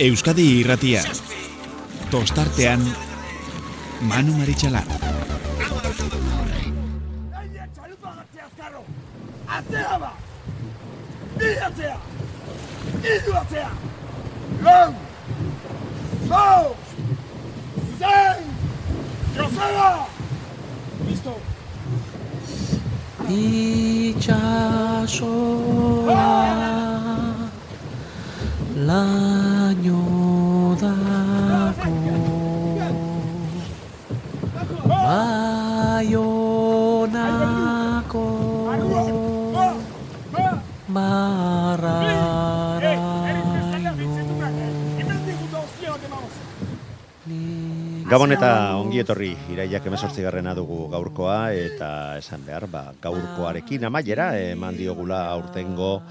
Euskadi irratia. Tostartean, Manu Maritxalar. Atzea ba! Bi atzea! Iru atzea! Lau! Lau! Zein! Joseba! Listo! itxasoa laino dako baionako mararaino Gabon eta ongi etorri iraiak emezortzigarrena dugu gaurkoa eta esan behar, ba, gaurkoarekin amaiera eman diogula aurtengo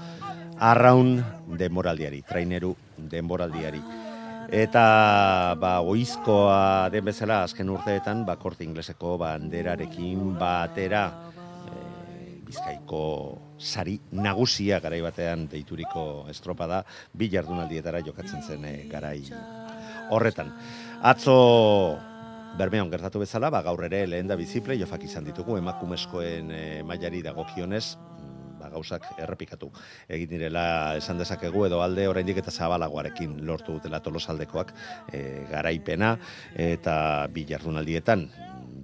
arraun denboraldiari, traineru denboraldiari. Eta ba, oizkoa den bezala azken urteetan, ba, korte ingleseko banderarekin batera e, bizkaiko sari nagusia garai batean deituriko estropada bi jardunaldietara jokatzen zen e, garai horretan. Atzo Bermeon gertatu bezala, ba, gaur ere lehen da biziple, jofak izan ditugu, emakumezkoen e, mailari dagokionez, gauzak errepikatu egin direla esan dezakegu edo alde oraindik eta zabalagoarekin lortu dutela tolosaldekoak e, garaipena eta bi jardunaldietan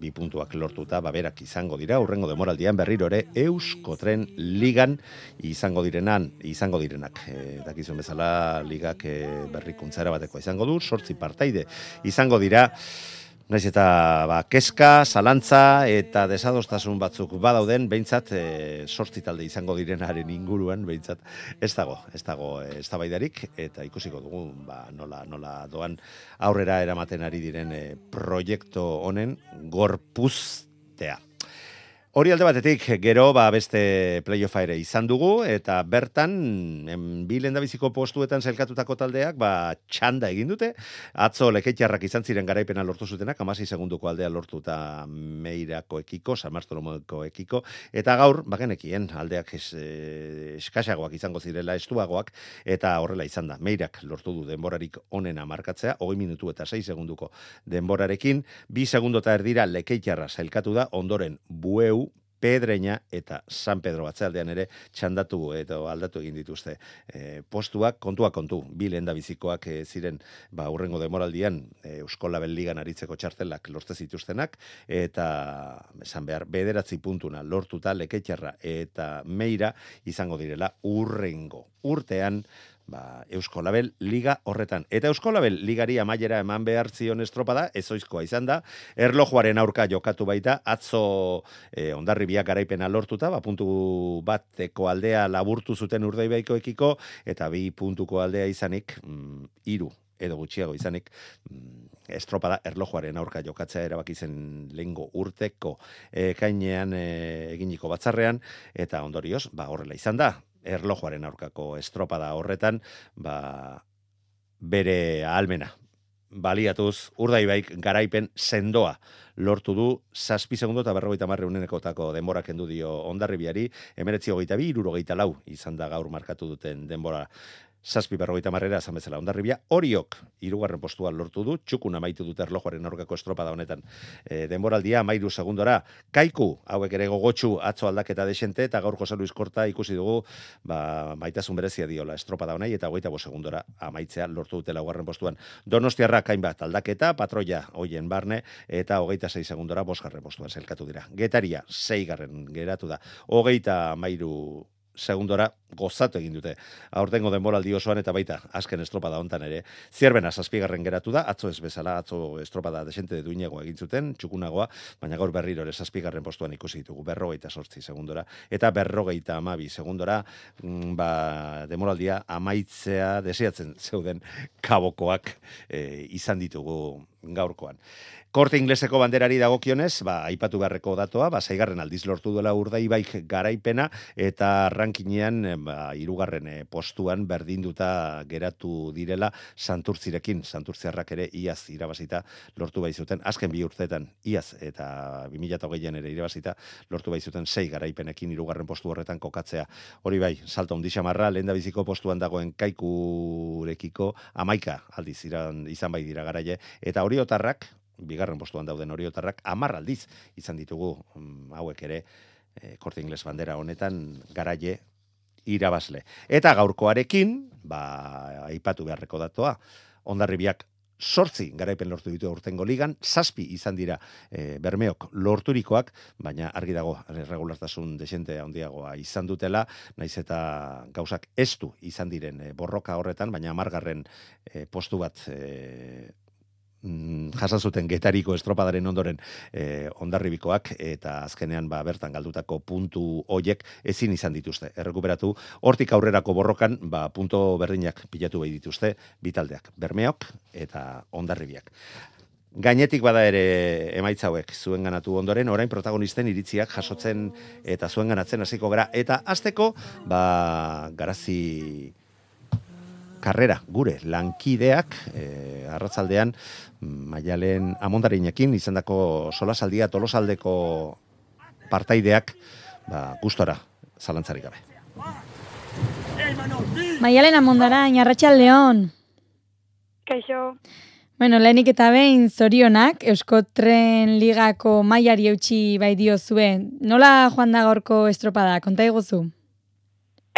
bi puntuak lortuta baberak izango dira urrengo demoraldian berriro ere Euskotren ligan izango direnan izango direnak. E, dakizuen bezala ligak e, berrikuntzara bateko izango du sortzi partaide izango dira Naiz eta ba, keska, zalantza eta desadostasun batzuk badauden, behintzat e, sortzi talde izango direnaren inguruan, behintzat ez dago, ez dago ez eta ikusiko dugu ba, nola, nola doan aurrera eramaten ari diren e, proiektu honen gorpuztea. Hori alde batetik, gero ba, beste playoffa ere izan dugu, eta bertan, bi lendabiziko postuetan zelkatutako taldeak, ba, txanda egin dute, atzo lekeitxarrak izan ziren garaipena lortu zutenak, amasi segunduko aldea lortu eta meirako ekiko, samartolomoko ekiko, eta gaur, bagenekien, aldeak es, eh, eskaxagoak izango zirela, estuagoak, eta horrela izan da, meirak lortu du denborarik onena markatzea, hogei minutu eta 6 segunduko denborarekin, bi segundo eta erdira lekeitxarra zelkatu da, ondoren bueu, Pedreña eta San Pedro batzaldean ere txandatu eta aldatu egin dituzte e, postuak, kontuak kontu, bi lehen da bizikoak e, ziren ba, urrengo demoraldian e, Euskola Ligan aritzeko txartelak lortze zituztenak eta esan behar bederatzi puntuna lortuta leketxarra eta meira izango direla urrengo urtean ba, Eusko Label Liga horretan. Eta Eusko Label Ligari amaiera eman behar zion estropada, ezoizkoa izan da, erlojuaren aurka jokatu baita, atzo e, ondarri biak garaipena lortuta, ba, puntu bateko aldea laburtu zuten urdaibaiko ekiko, eta bi puntuko aldea izanik, mm, iru edo gutxiago izanik mm, estropada erlojuaren aurka jokatzea erabaki zen lengo urteko e, kainean e, eginiko batzarrean. Eta ondorioz ba horrela izan da erlojuaren aurkako estropada horretan, ba, bere almena. Baliatuz, urdaibaik garaipen sendoa lortu du, zazpi segundo eta berrogeita marre unenekotako denbora kendu dio ondarribiari, emeretzi hogeita bi, irurogeita lau, izan da gaur markatu duten denbora Zazpi berrogeita marrera esan bezala ondarribia, horiok irugarren postua lortu du, txukun amaitu dut erlojoaren aurkako estropada honetan e, denboraldia, mairu segundora, kaiku, hauek ere gogotxu atzo aldaketa desente, eta gaur Jose Luis Korta ikusi dugu, ba, maitasun berezia diola estropada honai, eta hogeita segundora amaitzea lortu dute laugarren postuan. Donostiarra kainbat aldaketa, patroia hoien barne, eta hogeita sei segundora bosgarren postuan zelkatu dira. Getaria, zeigarren geratu da, hogeita mairu segundora gozatu egin dute. Aurtengo denboraldi osoan eta baita azken estropada hontan ere. Zierbena zazpigarren geratu da, atzo ez bezala, atzo estropada desente duinago egin zuten, txukunagoa, baina gaur berriro ere zazpigarren postuan ikusi ditugu, berrogeita sortzi segundora, eta berrogeita amabi segundora, mm, ba, demoraldia amaitzea deseatzen zeuden kabokoak e, izan ditugu gaurkoan. Korte ingleseko banderari dagokionez, ba, aipatu beharreko datoa, ba, zaigarren aldiz lortu duela urdaibaik garaipena, eta rankinean, eh, ba, irugarren eh, postuan berdinduta geratu direla santurtzirekin, santurtziarrak ere iaz irabazita lortu bai zuten, azken bi urteetan iaz eta 2008an ere irabazita lortu bai zuten sei garaipenekin irugarren postu horretan kokatzea. Hori bai, salto ondi xamarra, lehen da biziko postuan dagoen kaikurekiko amaika aldiz iran, izan bai dira garaie, eta hori otarrak, bigarren postuan dauden oriotarrak amar aldiz izan ditugu mm, hauek ere e, korte ingles bandera honetan garaie irabazle. Eta gaurkoarekin, ba, aipatu beharreko datoa, ondarribiak sortzi garaipen lortu ditu urtengo ligan, zazpi izan dira e, bermeok lorturikoak, baina argi dago regulartasun desente handiagoa izan dutela, naiz eta gauzak estu izan diren e, borroka horretan, baina amargarren e, postu bat e, mm, jasan zuten getariko estropadaren ondoren e, ondarribikoak eta azkenean ba bertan galdutako puntu hoiek ezin izan dituzte. Errekuperatu hortik aurrerako borrokan ba punto berdinak pilatu bai dituzte bitaldeak, Bermeok eta Ondarribiak. Gainetik bada ere emaitza hauek zuen ganatu ondoren, orain protagonisten iritziak jasotzen eta zuen ganatzen hasiko gara. Eta azteko, ba, garazi karrera gure lankideak e, arratzaldean maialen amondarinekin izandako solasaldia tolosaldeko partaideak ba, gustora zalantzarik gabe. Maialen amondarain, arratsaldeon. Kaixo. Bueno, lehenik eta behin zorionak, Eusko Tren Ligako mailari eutxi bai dio zuen. Nola joan da gaurko estropada, konta iguzu?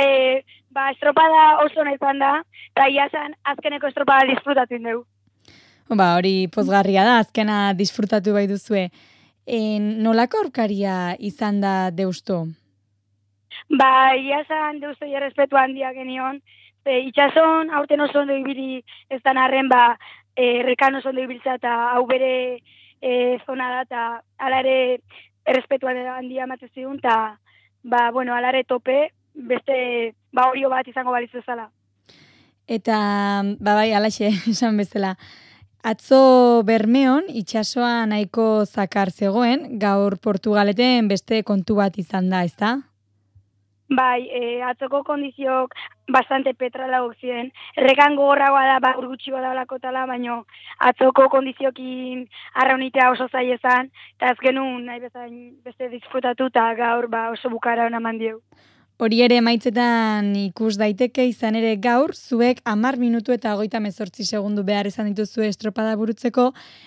E, ba, estropada oso nahi da, eta iazan azkeneko estropada disfrutatu dugu. Ba, hori pozgarria da, azkena disfrutatu bai duzue. E, nolako aurkaria izan da deusto? Ba, iazan deusto ja respetu handia genion. E, itxason, aurten oso ondo ibili ez da narren, ba, e, rekan oso ondo ibiltza eta hau bere e, zona da, eta alare errespetu handia mateziun, eta, ba, bueno, alare tope, beste, ba, horio bat izango balizu zala. Eta, ba, bai, alaxe, esan bezala. Atzo Bermeon itsasoa nahiko zakar zegoen, gaur Portugaleten beste kontu bat izan da, ezta? Bai, e, atzoko kondiziok bastante petrala ziren. Errekan gogorragoa da, ba, urgutxi badalako tala, baino atzoko kondiziokin arraunitea oso zai ezan, eta azkenun nahi bezain beste disfrutatu, eta gaur ba, oso bukara hona mandieu. Hori ere maitzetan ikus daiteke izan ere gaur, zuek amar minutu eta goita mezortzi segundu behar izan dituzu estropada burutzeko,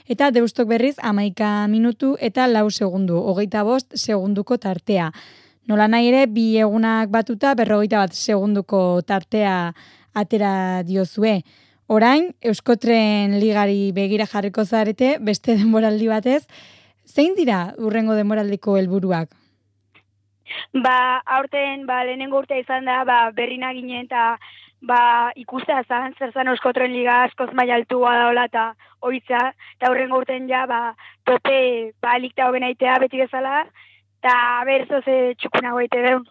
eta deustok berriz amaika minutu eta lau segundu, hogeita bost segunduko tartea. Nola nahi ere, bi egunak batuta berrogeita bat segunduko tartea atera diozue. Orain, Euskotren ligari begira jarriko zarete, beste denboraldi batez, zein dira urrengo denboraldiko helburuak? Ba, aurten, ba, lehenengo urtea izan da, ba, berrina ginen, eta ba, ikustea zan, zer zan euskotren liga askoz mai altua daola, eta oitza, eta horrengo urten ja, ba, tope, ba, likta hoben aitea beti bezala, eta berzo ze txukuna goite deun.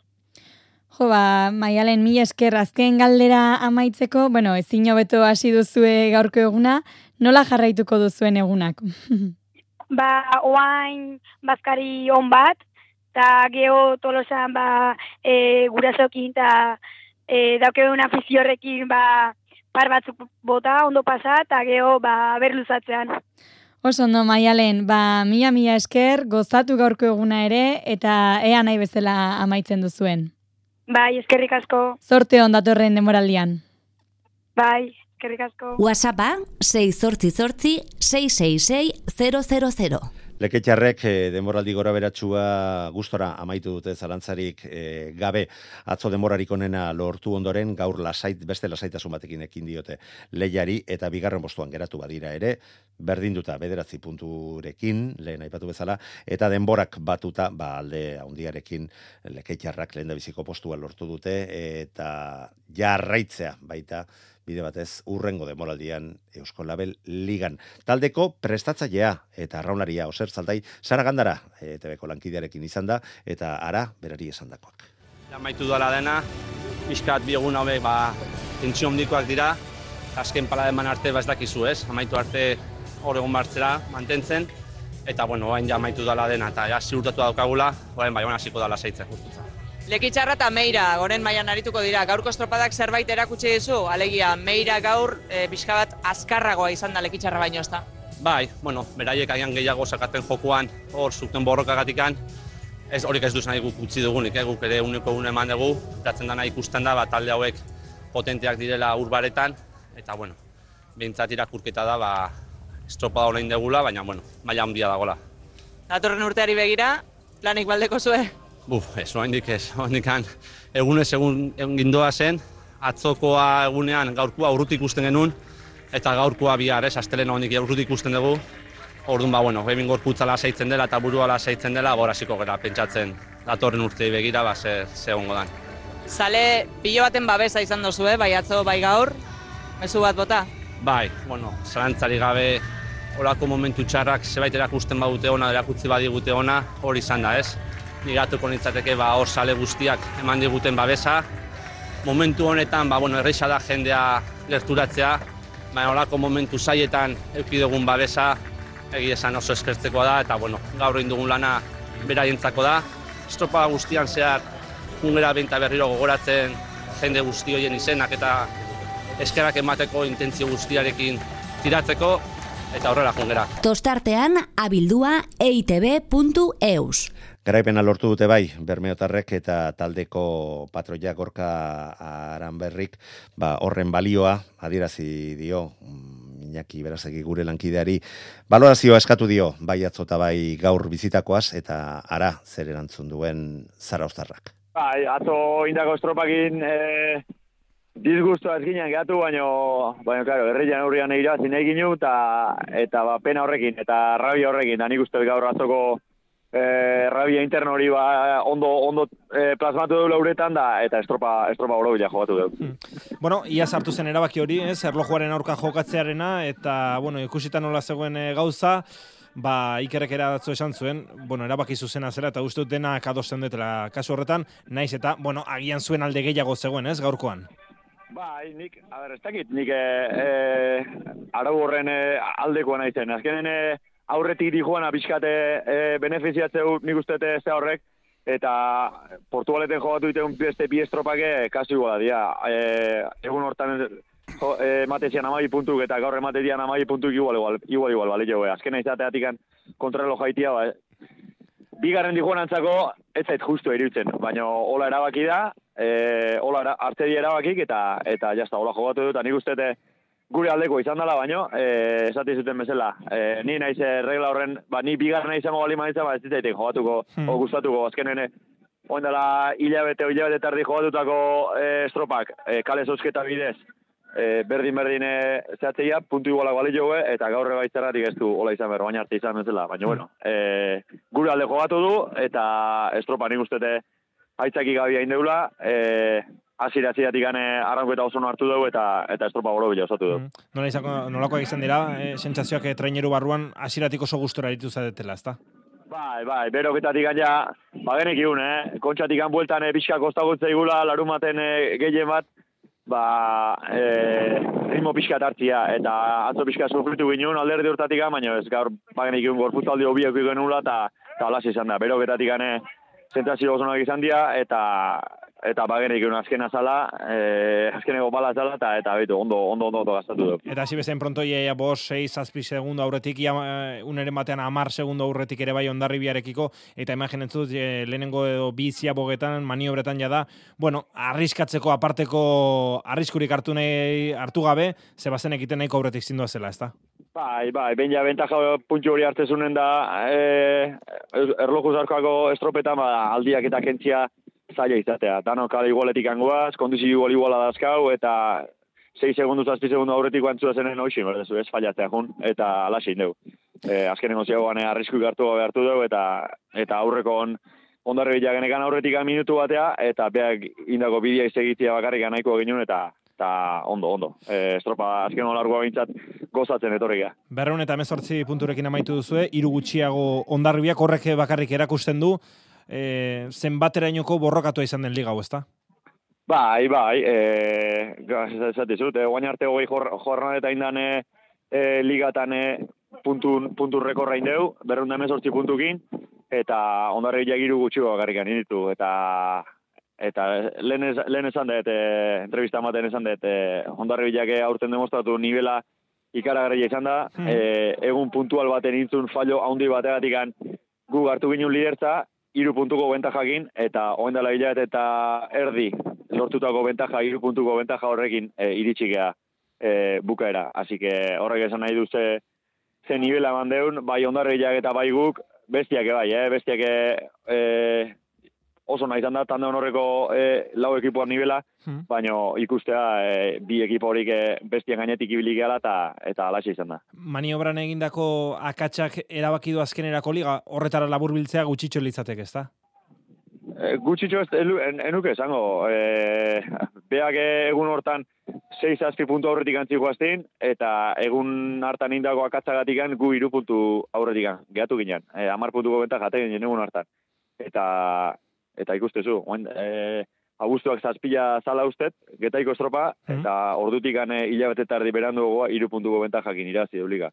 Jo, ba, maialen mi esker azken galdera amaitzeko, bueno, ezin hobeto hasi duzue gaurko eguna, nola jarraituko duzuen egunak? ba, oain bazkari on bat, eta geho tolosan ba, e, gurasokin eta e, daukeun afiziorrekin ba, par batzuk bota, ondo pasa, eta geho ba, berluzatzean. Oso ondo, maialen, ba, mila mila esker, gozatu gaurko eguna ere, eta ea nahi bezala amaitzen duzuen. Bai, eskerrik asko. Zorte ondatorren demoraldian. Bai, eskerrik asko. WhatsAppa 6 zortzi zortzi 666 000. Leketxarrek e, denboraldi gora beratxua gustora amaitu dute zalantzarik e, gabe. Atzo denborarik onena lortu ondoren gaur lasait, beste lasaitasun batekin ekin diote lehiari eta bigarren postuan geratu badira ere berdinduta bederatzi punturekin lehen aipatu bezala eta denborak batuta ba alde handiarekin leketxarrak lehen da biziko postua lortu dute eta jarraitzea baita bide batez urrengo demoraldian Eusko Label Ligan. Taldeko prestatzailea eta arraunaria oser zaldai Sara Gandara ETBko lankidearekin izan da eta ara berari esandakoak. Amaitu duela dena, pixkat bi egun ba, tentsio dira, azken pala eman arte ez dakizu ez, amaitu arte hor egon bartzera mantentzen, eta bueno, orain ja amaitu dela dena, eta ja ziurtatu daukagula, orain bai, hasiko dala zeitzen justutza. Lekitxarra eta Meira, goren mailan arituko dira. Gaurko estropadak zerbait erakutsi dizu, alegia Meira gaur e, pixka bat azkarragoa izan da Lekitxarra baino ezta. Bai, bueno, beraiek agian gehiago sakaten jokuan, hor zuten borrokagatikan, ez horik ez duz nahi guk utzi dugunik, eh? guk ere uneko une eman dugu, datzen dana ikusten da, bat talde hauek potenteak direla urbaretan, eta bueno, behintzat irakurketa da, ba, estropada horrein degula, baina, bueno, maila handia dagola. Datorren urteari begira, planik baldeko zue? Buf, ez, oraindik ez, oraindik egunez egun, egun gindoa zen, atzokoa egunean gaurkoa urrutik ikusten genuen, eta gaurkoa bihar, ez, astelena hondik urrutik ikusten dugu, Orduan, ba, bueno, hemen gorputza lasaitzen dela eta burua lasaitzen dela, gora hasiko gara pentsatzen datorren urtei begira, ba, ze, ze dan. Zale, pilo baten babesa izan dozu, eh? bai atzo, bai gaur, mezu bat bota? Bai, bueno, zalantzari gabe horako momentu txarrak zebait erakusten badute ona, erakutzi badigute ona, hori izan da, ez? Nigatuko nintzateke ba, hor sale guztiak eman diguten babesa. Momentu honetan, ba, bueno, erreixa da jendea gerturatzea, baina horako momentu zaietan eukidegun babesa, egia esan oso eskertzekoa da, eta bueno, gaur egin dugun lana beraientzako da. Estropa guztian zehar, jungera benta berriro gogoratzen jende guzti horien izenak eta eskerak emateko intentzio guztiarekin tiratzeko, eta horrela jungera. Tostartean, abildua eitb.eus. Garaipena lortu dute bai, Bermeotarrek eta taldeko patroia gorka aranberrik, ba, horren balioa, adierazi dio, Iñaki Berazegi gure lankideari balorazioa eskatu dio bai atzota bai gaur bizitakoaz eta ara zer erantzun duen Zara Ostarrak. Bai, atzo indako estropakin e, disgustu azkinean gehatu, baina, baina, claro, herrian aurrian egira zinei ginu, eta, eta ba, pena horrekin, eta rabia horrekin, da nik uste gaur atzoko e, rabia interno hori ba, ondo, ondo e, plasmatu du lauretan da, eta estropa, estropa oro bila jokatu du. Hmm. Bueno, ia sartu zen erabaki hori, ez, erlojuaren aurka jokatzearena, eta, bueno, ikusita nola zegoen e, gauza, ba, ikerrek eratzu esan zuen, bueno, erabaki zuzena zela, eta uste dut dena kadosten dutela kasu horretan, naiz eta, bueno, agian zuen alde gehiago zegoen, ez, gaurkoan? Bai, nik, a ber, ez dakit, nik e, e, arau horren e, aldekoa nahi zen. Azkenen, e, aurretik di joan abizkate e, benefiziatzeu nik uste ze horrek, eta Portugaleten jogatu diteun beste bi estropake kasu iguala dia. E, egun hortan jo, e, matezian amai puntuk eta gaur ematezian amai puntuk igual igual, igual, igual, bale jo, azkena izateatik kontrarlo jaitia, ba, bigarren di joan antzako, ez zait justu irutzen, baina hola erabaki da, e, hola hartze di erabakik, eta, eta jazta, hola jogatu dut, eta nik uste gure aldeko izan dela baino, eh esate zuten bezala. Eh ni naiz eh, regla horren, ba ni bigarren izango bali maitza, ba ez ditaitek jogatuko hmm. o gustatuko azkenen Oindela hilabete, hilabete tardi jogatutako e, estropak, e, kale zozketa bidez, e, berdin berdin zehatzeia, puntu iguala bali jogue, eta gaur baitzerratik ez du hola izan behar, baina arte izan bezala. Baina, bueno, e, gure alde jogatu du, eta estropa nik ustete haitzaki gabia indeula, e, Asira hasieratik gane arranketa oso hartu dugu eta eta estropa goro bila osatu dugu. Mm. Nola izako, nolako izan dira, eh, sentsazioak eh, traineru barruan hasieratik oso gustora ditu zadetela, ezta? Bai, bai, beroketatik gaina, ba genek iun, eh? Kontxatik bueltan eh, pixka kostagutza igula, larumaten eh, gehien bat, ba, eh, ritmo pixka tartzia, eta atzo pixka sufritu ginen alderdi hortatik baina ez gaur, ba genek iun gorfutaldi hobiak genula, eta eta izan da, beroketatik gane, sentazio oso izan dira, eta eta bagenik un azken azala, eh, azkeneko bala azala, eta, eta betu, ondo, ondo, ondo, ondo gaztatu du. Eta hasi bezen pronto, ia, ia bos, 6, azpi segundo aurretik, ia, eh, uneren batean amar segundo aurretik ere bai ondarri biarekiko, eta imaginen zut, e, lehenengo edo bizia bogetan, maniobretan jada, bueno, arriskatzeko aparteko arriskurik hartu nahi hartu gabe, zebazen egiten nahiko aurretik zindua zela, ezta? Bai, bai, ben ja bentaja puntxu hori hartzezunen da, e, erloju zarkoako estropetan, ba, aldiak eta kentzia zaila izatea. Dano kala igualetik angoaz, kondizio igual iguala dazkau, eta 6 segundu, 7 segundu aurretik antzua zenen hoxin, berdezu, ez fallatzea jun, eta alaxin dugu. E, azkenengo ziagoan arrisku gartu gabe hartu dugu, eta, eta aurreko on, ondarri genekan aurretik minutu batea, eta beak indako bidea izegitzia bakarrik nahiko ginen, eta eta ondo, ondo. E, estropa azken olargoa bintzat gozatzen etorriga. Berreun eta mezortzi punturekin amaitu duzue, iru gutxiago ondarribiak horrek bakarrik erakusten du, e, zenbaterainoko borrokatu izan den liga, ezta? Bai, bai, eh, esate zut, eh, guain arte hogei jorran eta indan e, ligatan e, puntu, puntu rekorra indeu, berreunda emezortzi puntukin, eta ondarri jagiru gutxiko bakarrikan inditu, eta eta lehen, ez, lehen esan dut, e, entrevista ematen esan dut, e, ondarri bilake aurten demostratu nivela ikaragarria izan da, Hmm. e, egun puntual baten intzun fallo haundi bategatik gu hartu ginen lidertza, iru puntuko bentajakin, eta oen dela hilabete eta erdi lortutako bentaja, iru puntuko bentaja horrekin e, iritsi gea e, bukaera. Así que horrek esan nahi du ze, ze nivela eman deun, bai ondarriak eta bai guk, bestiak bai, eh? bestiak e, oso nahi da, tande honorreko e, lau ekipoan nivela, Hmm. baina ikustea e, bi ekipo horik e, bestien gainetik ibili gehala eta eta alaxe izan da. Maniobran egindako akatsak erabaki du azkenerako liga, horretara laburbiltzea gutxitxo litzateke, ezta? E, gutxitxo ez, en, enuke esango, e, beak egun hortan 6 azpi puntu aurretik antziko aztin, eta egun hartan indako akatzagatik gu iru puntu aurretik gehatu ginen. E, amar puntuko benta jate ginen egun hartan. Eta, eta ikustezu, oen, e, Augustuak zazpila zala ustet, getaiko estropa, Mhm. eta ordutik gane hilabete tardi berandu gogoa, iru puntuko benta jakin irazi euliga.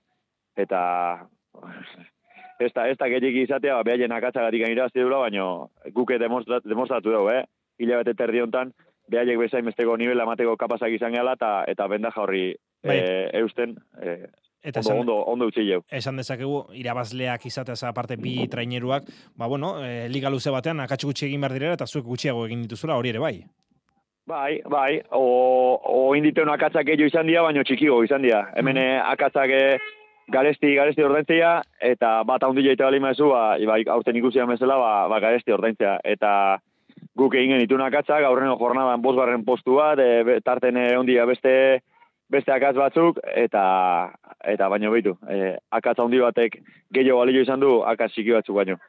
Eta ez da, ez da gehiagi izatea, ba, behaien akatzagatik irazi dula, baina guke demonstratu, demonstratu dugu, eh? Hilabete terdi hontan, behaiek bezain besteko nivel amateko kapazak izan gala, eta, eta bendaja horri Bai. e, eusten, e, Eta ondo, esan, ondo, ondo utzi jau. esan dezakegu, irabazleak izateaz aparte bi traineruak, ba bueno, e, liga luze batean akatsu gutxi egin behar direla, eta zuek gutxiago egin dituzula, hori ere bai. Bai, bai, o, o inditeun akatzak gehiago izan dira, baina txikigo izan dira. Hemen eh, akatzak eh, garesti, garesti ordaintzea, eta bat haundi jaita bali maezu, ba, bai, aurten ikusi bezala, ba, ba garesti ordaintzea. Eta guk egin genitun akatzak, aurreno jornadan bosgarren postu bat, e, be- tarten eh, ondia beste beste akatz batzuk, eta eta baino behitu. E, akatz handi batek gehiago balio izan du, akatz txiki batzuk baino.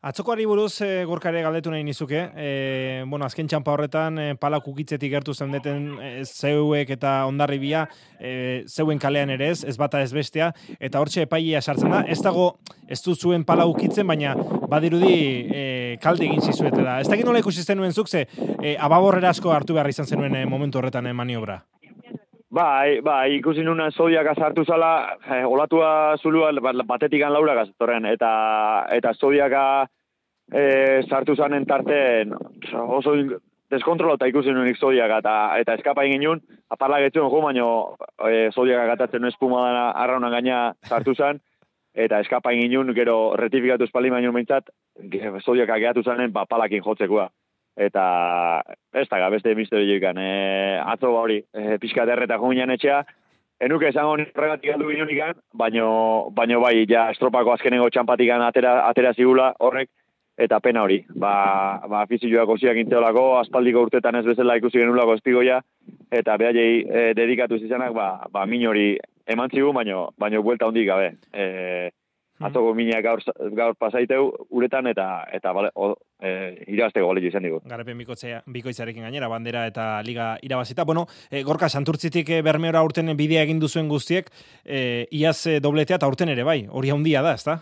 Atzokoari buruz e, gorkare galdetu nahi nizuke, e, bueno, azken txampa horretan e, pala kukitzetik gertu zendeten e, zeuek eta ondarribia, e, zeuen kalean ere ez, ez bata ez bestea, eta hortxe epailea sartzen da, ez dago ez du zuen pala ukitzen, baina badirudi e, kalde egin zizuetela. Ez dakit nola ikusi zenuen zuk, ze e, ababorrera asko hartu behar izan zenuen e, momentu horretan e, maniobra. Bai, bai, ikusi nuna zodiak azartu zala, eh, olatua zulua ba- batetikan laura gazatorren, eta, eta zodiaka eh, sartu zanen tarten oso deskontrolata ikusi nunik zodiaka, eta, eta eskapa egin nun, aparla getzuen jo, baino eh, zodiaka gatatzen espuma dana arrauna gaina sartu zan, eta eskapa nun, gero retifikatu espaldi baino behintzat, ge- zodiaka gehatu zanen, ba, palakin jotzekoa eta ez da beste misterio joikan. E, atzo ba hori, e, pixka derreta jominan etxea, enuke esango ni horregatik aldu ginunikan, baino, baino bai, ja estropako azkenengo txampatikan atera, atera zigula horrek, eta pena hori. Ba, ba fizioak osiak intzeolako, aspaldiko urtetan ez bezala ikusi genulako espigoia, eta behaiei e, dedikatu zizanak, ba, ba min hori eman zigu, baino, baino buelta hondik gabe. E, Atzoko minak gaur, gaur pasaiteu uretan eta eta bale, o, e, irabazteko balio izan digu. Garapen bikotzea, bikoitzarekin gainera, bandera eta liga irabazita. Bueno, e, gorka, santurtzitik e, bermeora urten bidea egin duzuen guztiek, e, iaz e, dobletea eta urten ere bai, hori handia da, ezta?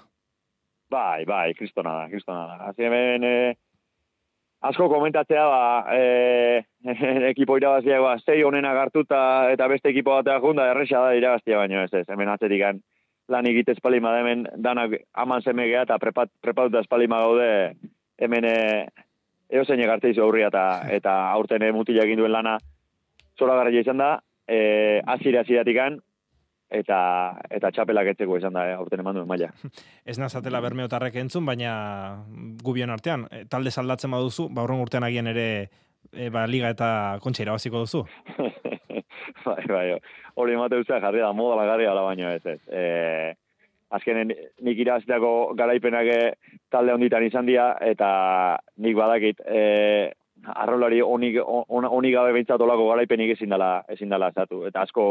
Bai, bai, kristona da, kristona da. Hazi hemen, e, asko komentatzea, ba, e, ekipo irabazia, ba, zei honenak hartuta eta beste ekipo batea junda, erresa da irabaztia baino ez ez, hemen atzetik lan egite espalima da hemen danak aman seme geha eta prepat, prepatuta espalima gaude hemen e, eozein egartze izu aurria eta, eta aurten e, mutila egin duen lana zora garria izan da, e, azire aziratikan, eta eta txapelak etzeko izan da aurten eman duen maila. Ez nazatela bermeotarrek entzun, baina gubion artean, talde saldatzen baduzu, ba urtean agian ere e, ba, liga eta kontxa irabaziko duzu. bai, bai, hori emate duzea jarri da, moda lagarri ala baino ez ez. E, azkenen nik irazteako garaipenak eh, talde honditan izan dira, eta nik badakit, e, arrolari onik, on, onik gabe behintzat olako garaipenik ezin dela, ezin dela zatu. Eta asko,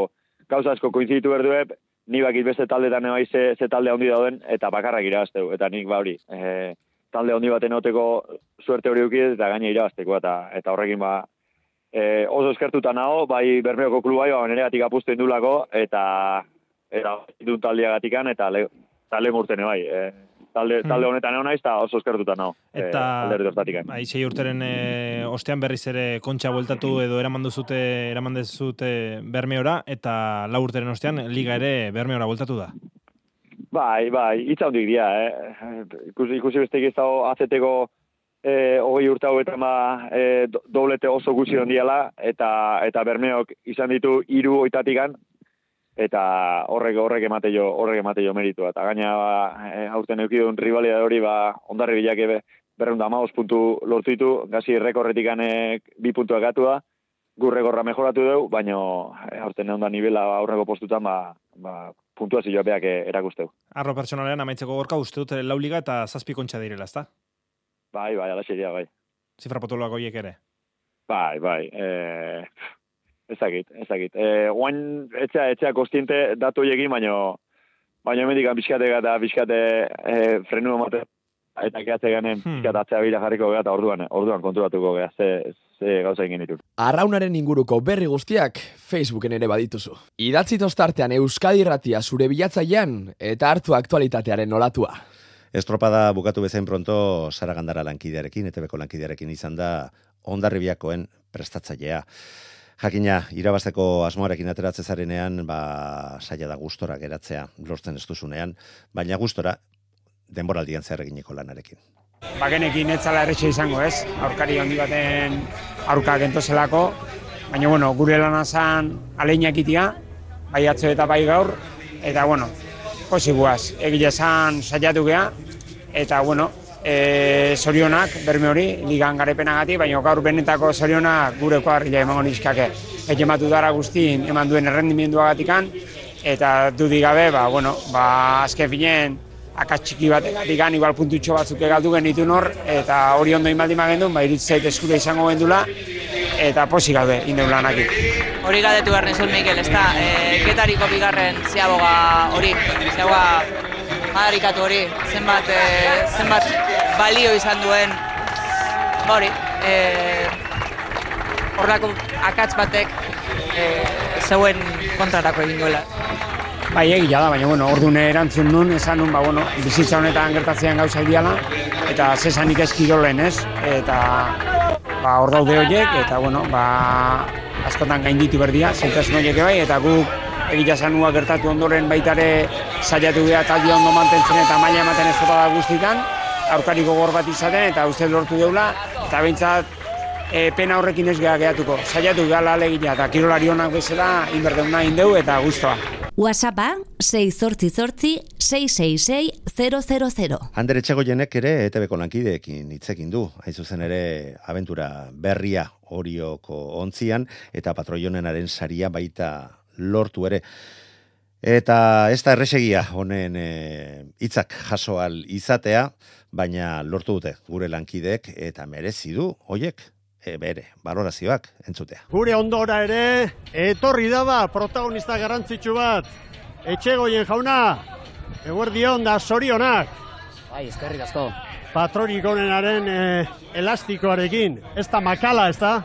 gauza asko koinzitu berduep, ni bakit beste taldetan ebai ze, ze talde handi dauden, eta bakarrak irabazteu, eta nik ba hori. E, talde handi baten oteko suerte hori ukidez, eta gaine irabazteko, eta, eta horrekin ba, e, oso eskertuta nago, bai Bermeoko klubai, ba, neregatik apustu indulako, eta eta dut taldeagatikan, eta le, talde urtene bai. E, talde, talde honetan egon naiz, eta oso eskertuta nago. Hmm. Eta, e. Bai, sei urteren e, ostean berriz ere kontxa bueltatu edo eraman duzute, eraman duzute bermeora, eta lau urteren ostean liga ere bermeora bueltatu da. Bai, bai, hitz handik dira, eh. Ikusi, ikusi beste ez dago azeteko eh, hogei urte hauetan ba, do- doblete oso gutxi ondiala, eta, eta bermeok izan ditu hiru oitatikan, eta horrek horrek emate jo, horrek emate jo meritua. Eta gaina, ba, eh, aurten eukidun rivalidade hori, ba, ondarri bilake be, berreunda amaos puntu lortu ditu, gazi rekorretik bi puntuak gatua, gurregorra mejoratu dugu, baina eh, aurten egon da nivela aurreko postutan, ba, ba, puntuazioa beak erakusteu. Arro pertsonalean amaitzeko gorka uste dut eh, lau liga eta zazpi kontxa direla, ezta? Bai, bai, ala seria, bai. Zifra potoloak horiek ere. Bai, bai. Eh, ez dakit, ez dakit. Eh, guain etxea, etxea kostiente datu hoiekin, baino, baino emendik bizkate eta bizkate eh, frenu emate eta gehatze ganen Hmm. atzea bila jarriko gea eta orduan, orduan konturatuko gea, ze, ze gauza egin ditut. Arraunaren inguruko berri guztiak Facebooken ere badituzu. Idatzi tostartean Euskadi Irratia zure bilatzailean eta hartu aktualitatearen nolatua. Estropada bukatu bezain pronto Sara Gandara lankidearekin, ETBko lankidearekin izan da ondarribiakoen prestatzailea. Jakina, irabazteko asmoarekin ateratze zarenean, ba, saia da gustora geratzea, lortzen ez duzunean, baina gustora denboraldian zer eginiko lanarekin. bagenekin etzala erretxe izango ez, aurkari handi baten aurka gentozelako, baina bueno, gure lana zan aleinak itia, bai atzo eta bai gaur, eta bueno, posi guaz, egile zan saiatu gea, eta bueno, e, zorionak, berme hori, ligan garepenagati, baina gaur benetako zorionak gure koarrila emango nizkake. Eke ematu dara guztin eman duen errendimenduagatikan, eta dudik gabe, ba, bueno, ba, azken finen, akats txiki bategatik igual puntutxo batzuk egaldu genitun hor, eta hori ondo inbaldi magendun, ba, irutzait eskura izango gendula, eta posi gabe, indeu lanakik. Hori galdetu behar nizun, Mikel, ez da, e, getariko bigarren ziaboga hori, ziaboga madarikatu hori, zenbat, e, zenbat balio izan duen, ba hori, e, horrako akats batek e, zeuen kontrarako egin duela. Bai, egia da, baina, bueno, orduan erantzun nun, esan nun, ba, bueno, bizitza honetan gertatzean gauza diala, eta zesanik eskirolen, ez? Eta, ba, hor daude horiek, eta, bueno, ba, askotan gainditu berdia, zaitasun horiek bai, eta guk egia zanua gertatu ondoren baitare saiatu geha taldi ondo mantentzen eta maila ematen ez da guztitan, aurkari gogor bat izaten, eta uste lortu deula, eta behintzat e, pena horrekin ez geha gehatuko. Saiatu gala alegina, eta kirolari honak bezala, inberdeuna indeu eta guztoa. WhatsAppa 688 666 000. Ander Etxegoienek ere ETBko lankideekin hitzekin du, hain zuzen ere abentura berria orioko ontzian, eta patroionenaren saria baita lortu ere. Eta ez da erresegia honen eh, hitzak jaso al izatea, baina lortu dute gure lankideek eta merezi du hoiek e, bere balorazioak entzutea. Gure ondora ere, etorri daba protagonista garrantzitsu bat. Etxegoien jauna, eguerdion da sorionak. Bai, eskerrik asko. Patronik onenaren eh, elastikoarekin. Ez da makala, ez da?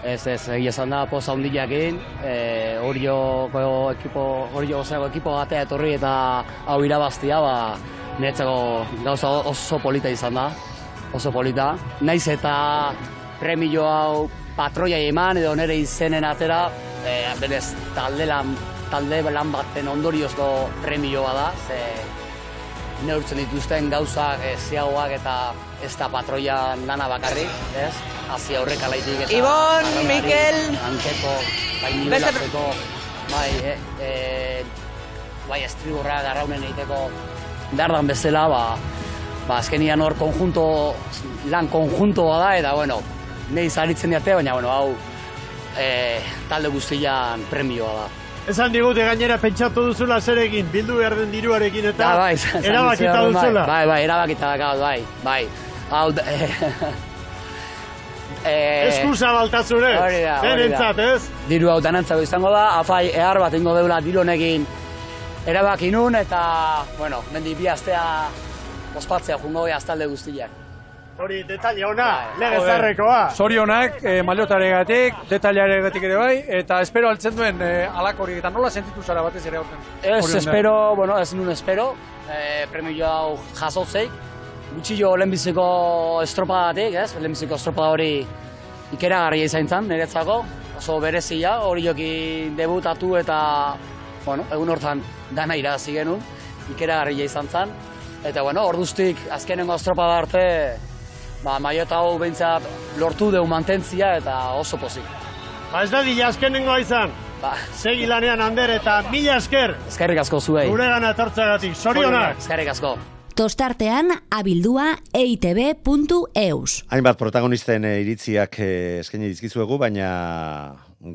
Ez, ez, egia esan da, poza hundiakin, e, horioko ekipo, horio ozeako ekipo batea etorri eta hau irabaztia, ba, niretzako gauza oso polita izan da, oso polita. Naiz eta premio hau patroia eman edo nire izenen atera, e, berez talde lan, talde lan baten ondoriozko premioa da, ze neurtzen dituzten gauzak e, ziagoak eta ez da patroian lana bakarrik, ez? Hazi aurrek alaitik eta... Ibon, Mikel. Hankeko, bai nivelatzeko, bai, e, e, bai estriburra garraunen egiteko dardan bezala, ba, ba azkenian hor konjunto, lan konjuntoa da, eta bueno, nahi zaritzen diate, baina bueno, hau e, talde guztian premioa da. Esan digute gainera pentsatu duzula zer egin, bildu behar den diruarekin eta Da, bai, esan erabakita dizuet, duzula. Bai, bai, erabakita dakat, bai, bai. Hau, da- eh, Eskusa da. denentzat, ez? Diru hau danantzako izango da, afai ehar bat ingo deula diru honekin erabaki nun, eta, bueno, mendi bi astea ospatzea jungo gea aztalde guztiak. Hori, detalle ona, Bai. lege zarrekoa. Zorionak, eh, maliotaregatik, detailaregatik ere bai, eta espero altzen duen eh, alak hori, eta nola sentitu zara batez ere aurten? Ez onda. espero, bueno, ez nun espero, eh, premio hau jasotzeik, gutxillo lehenbiziko estropadatik, ez? Lehenbiziko estropada hori ikeragarria izan zen, niretzako, oso berezia, hori jokin debutatu eta, bueno, egun hortan dana irabazi genuen, ikeragarria izan zen. Eta bueno, orduztik azkenengo estropada arte, ba, maiota hau behintzat lortu deu mantentzia eta oso pozik. Ba ez da dila azkenengoa izan. Ba. Segi lanean Ander eta mila esker. Eskerrik asko zuei. Gure gana etortzeagatik. Zorionak. Eskerrik asko. Tostartean abildua eitb.eus. Hainbat protagonisten eh, iritziak eh, eskaini dizkizuegu, baina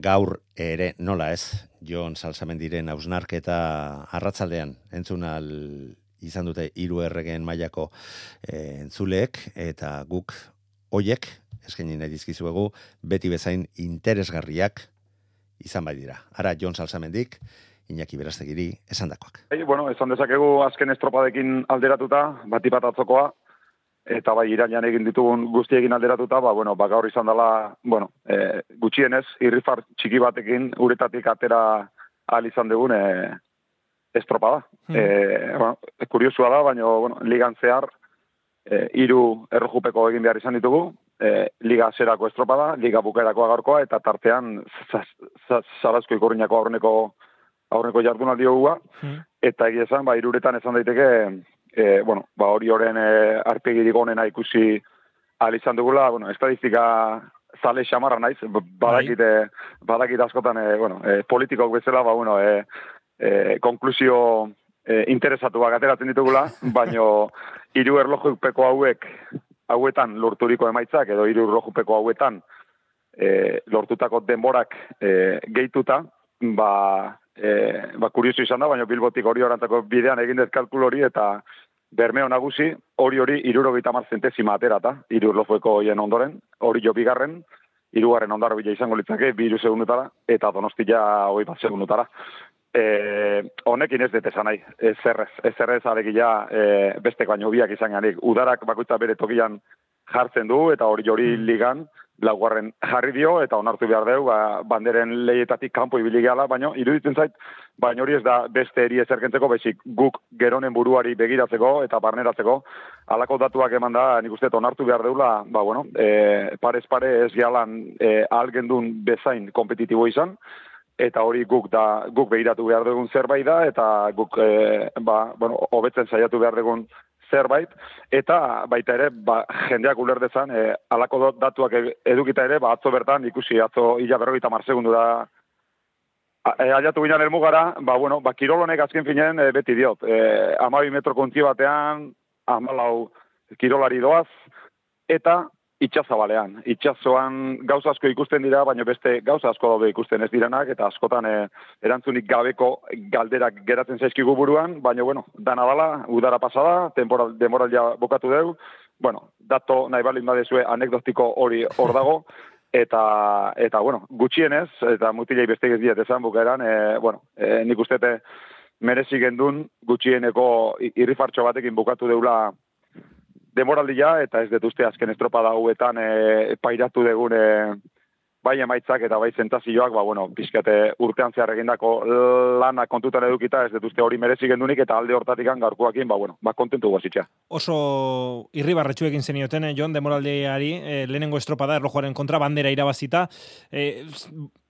gaur ere nola ez, Jon Salsamendiren hausnarketa arratzaldean entzun al izan dute hiru erregen mailako eh, entzuleek eta guk hoiek eskaini nahi dizkizuegu beti bezain interesgarriak izan bai dira. Ara Jon Salsamendik Iñaki Berastegiri esandakoak. Bai, bueno, esan dezakegu azken estropadekin alderatuta, bati bat atzokoa, eta bai irailan egin ditugun guztiekin alderatuta, ba, bueno, ba, gaur izan dela, bueno, e, gutxienez, irrifar txiki batekin uretatik atera ahal izan dugun e, estropada. Hmm. E, bueno, kuriosua da, baina, bueno, ligan zehar, e, iru errojupeko egin behar izan ditugu, e, liga zerako estropada, liga bukaerako agarkoa, eta tartean zarazko ikurriñako aurreneko aurreko jardunaldi hogua, eta egia esan, ba, iruretan esan daiteke, e, bueno, ba, hori horren e, arpegirik onena ikusi ahal izan dugula, bueno, estadistika zale xamarra naiz, badakite, badakite askotan, e, bueno, e, politikok bezala, ba, bueno, e, e, konklusio e, interesatuak ateratzen ditugula, baino hiru erlojupeko hauek, hauetan lorturiko emaitzak, edo hiru erlojupeko hauetan e, lortutako denborak e, gehituta, ba, e, ba, kurioso izan da, baina bilbotik hori orantako bidean egin dut kalkul hori, eta bermeo nagusi, hori hori irurogeita mar zentesima aterata, iru erlojueko hoien ondoren, hori jo bigarren, irugarren ondaro bila izango litzake, bi iru segundutara, eta donostia hoi bat segundutara. E, honekin ez dut esan nahi, ez errez, ez. Errez alegia e, beste baino biak izan ganik. Udarak bakoitza bere tokian jartzen du, eta hori hori ligan, laugarren jarri dio, eta onartu behar dugu, ba, banderen lehietatik kanpo ibili gehala, baino, iruditzen zait, baina hori ez da beste eri ezerkentzeko, bezik guk geronen buruari begiratzeko eta barneratzeko, alako datuak eman da, nik uste onartu behar deula, ba, bueno, e, parez pare ez gehalan e, algendun bezain kompetitibo izan, eta hori guk da guk begiratu behar dugun zerbait da eta guk e, ba, bueno, hobetzen saiatu behar dugun zerbait eta baita ere ba, jendeak uler dezan e, alako do- datuak edukita ere ba, atzo bertan ikusi atzo ila berrogeita mar segundu da E, aiatu ginen elmugara, ba, bueno, ba, kirolonek azken finean e, beti diot. E, amabi metro konti batean, amalau kirolari doaz, eta itxazabalean. Itxazoan gauza asko ikusten dira, baina beste gauza asko daude ikusten ez direnak, eta askotan e, erantzunik gabeko galderak geratzen zaizkigu buruan, baina, bueno, dana dala, udara pasada, temporal, demoralia bokatu deu, bueno, dato nahi balin badezue anekdotiko hori hor dago, eta, eta bueno, gutxienez, eta mutilei beste ez diet esan bukaeran, e, bueno, e, nik ustete merezi gendun gutxieneko irrifartxo batekin bukatu deula demoraldia, eta ez dut uste azken estropada hauetan e, pairatu degun e, bai emaitzak eta bai zentazioak, ba, bueno, pizkate urtean zehar egindako lana kontutan edukita, ez dut uste hori merezi gendunik, eta alde hortatikan gaurkoakin, ba, bueno, ba, kontentu guazitxa. Oso irribarretxu egin zenioten, eh, Jon, demoraldeari, eh, lehenengo estropada erlojuaren kontra bandera irabazita. Eh,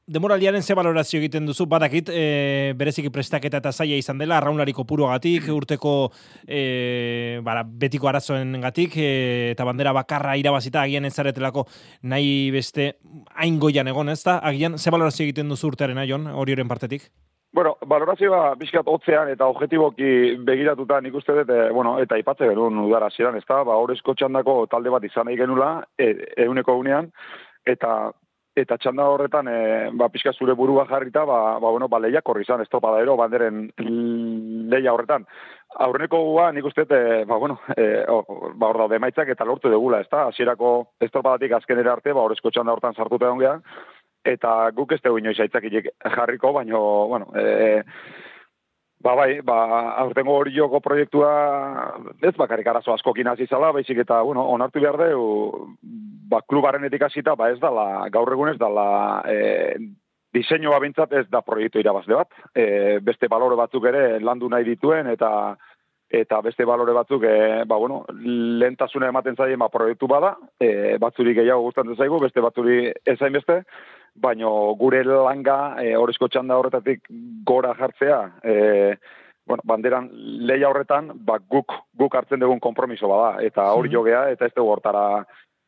demoraldiaren ze balorazio egiten duzu, badakit, e, bereziki prestaketa eta zaila izan dela, arraunlari kopuruagatik, urteko e, bara, betiko arazoen gatik, eta bandera bakarra irabazita, agian ez zaretelako nahi beste hain goian egon, ez da? Agian, ze balorazio egiten duzu urtearen, Jon, hori partetik? Bueno, valorazioa bizkat hotzean eta objetiboki begiratuta nik uste dut, e, bueno, eta ipatze genuen udara ziren, ez da, ba, horrezko txandako talde bat izan nahi genula, e, euneko unean, eta eta txanda horretan, e, ba, pixka zure burua jarrita, ba, ba, bueno, ba, lehiak horri izan, estropadero, banderen leia horretan. Aurreneko gua, nik uste, e, ba, bueno, e, o, ba, hor daude maitzak eta lortu degula, ez da, hasierako estropadatik azkenera arte, ba, horrezko txanda horretan sartuta egon eta guk ez dugu inoiz aitzakilek jarriko, baino, bueno, e, ba bai, ba, aurtengo hori joko proiektua ez bakarrik arazo askokin hasi zala, baizik eta, bueno, onartu behar du, ba, klubarenetik hasita, ba ez dala, gaur egun ez dala, e, diseinua bintzat ez da proiektu irabazle bat. E, beste balore batzuk ere landu nahi dituen, eta eta beste balore batzuk, e, ba, bueno, lehentasuna ematen zaien ba, proiektu bada, e, batzuri gehiago gustatzen zaigu, beste batzuri ezain beste, baino gure langa e, horrezko txanda horretatik gora jartzea, e, bueno, banderan leia horretan, ba, guk, guk hartzen dugun kompromiso bada, eta hori Mhm. jogea, eta ez dugu hortara,